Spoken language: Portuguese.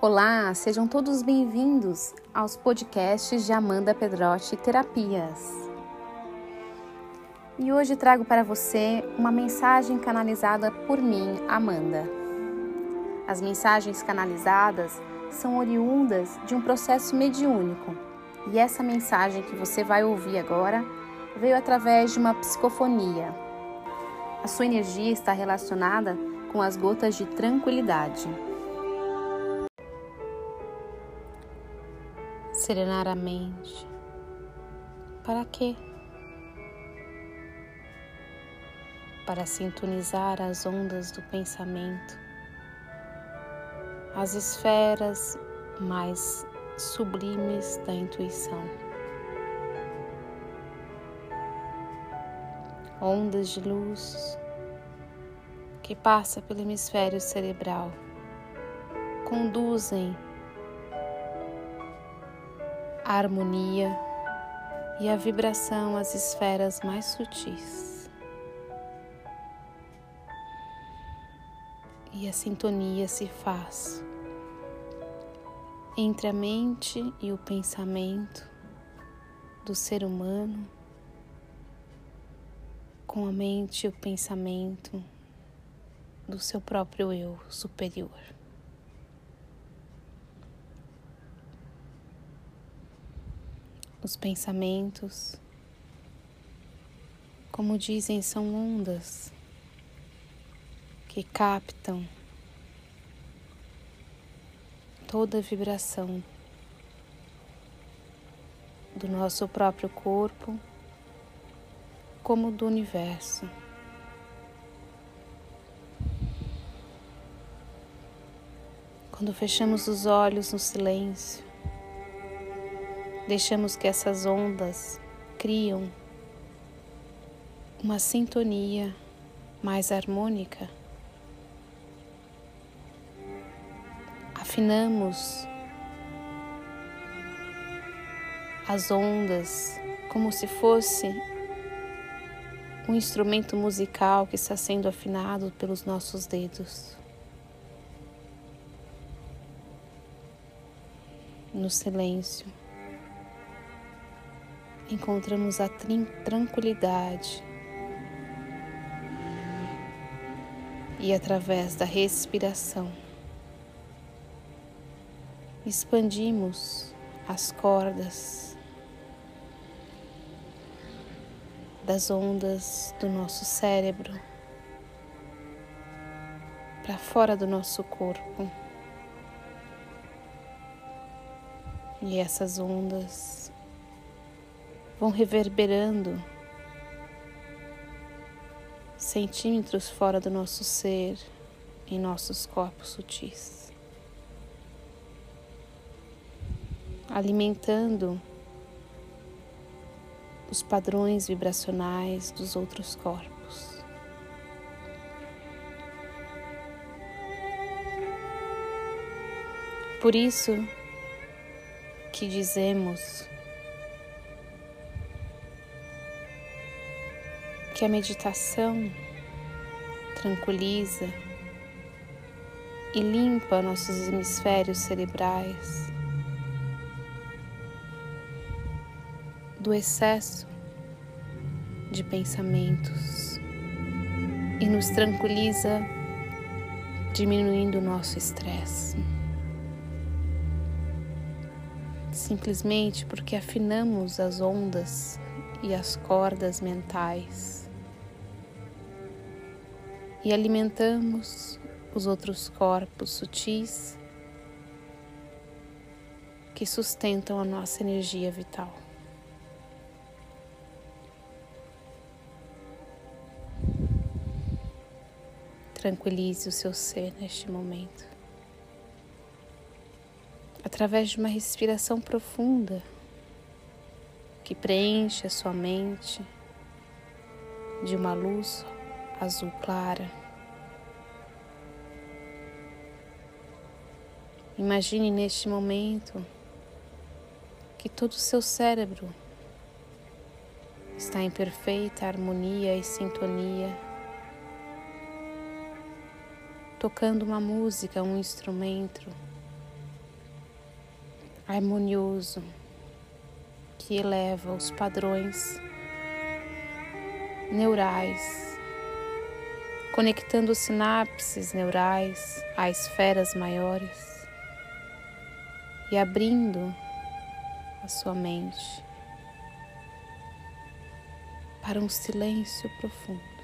Olá, sejam todos bem-vindos aos podcasts de Amanda Pedrotti Terapias. E hoje trago para você uma mensagem canalizada por mim, Amanda. As mensagens canalizadas são oriundas de um processo mediúnico, e essa mensagem que você vai ouvir agora veio através de uma psicofonia. A sua energia está relacionada com as gotas de tranquilidade. Serenar a mente. Para quê? Para sintonizar as ondas do pensamento, as esferas mais sublimes da intuição. Ondas de luz que passa pelo hemisfério cerebral conduzem a harmonia e a vibração às esferas mais sutis. E a sintonia se faz entre a mente e o pensamento do ser humano, com a mente e o pensamento do seu próprio eu superior. Os pensamentos, como dizem, são ondas que captam toda a vibração do nosso próprio corpo, como do universo. Quando fechamos os olhos no silêncio, Deixamos que essas ondas criam uma sintonia mais harmônica. Afinamos as ondas como se fosse um instrumento musical que está sendo afinado pelos nossos dedos. No silêncio encontramos a tranquilidade e através da respiração expandimos as cordas das ondas do nosso cérebro para fora do nosso corpo. E essas ondas vão reverberando centímetros fora do nosso ser, em nossos corpos sutis, alimentando os padrões vibracionais dos outros corpos. Por isso que dizemos que a meditação tranquiliza e limpa nossos hemisférios cerebrais do excesso de pensamentos e nos tranquiliza, diminuindo o nosso estresse. Simplesmente porque afinamos as ondas e as cordas mentais e alimentamos os outros corpos sutis que sustentam a nossa energia vital. Tranquilize o seu ser neste momento. Através de uma respiração profunda que preenche a sua mente de uma luz azul clara. Imagine neste momento que todo o seu cérebro está em perfeita harmonia e sintonia, tocando uma música, um instrumento harmonioso que eleva os padrões neurais, conectando sinapses neurais a esferas maiores e abrindo a sua mente para um silêncio profundo.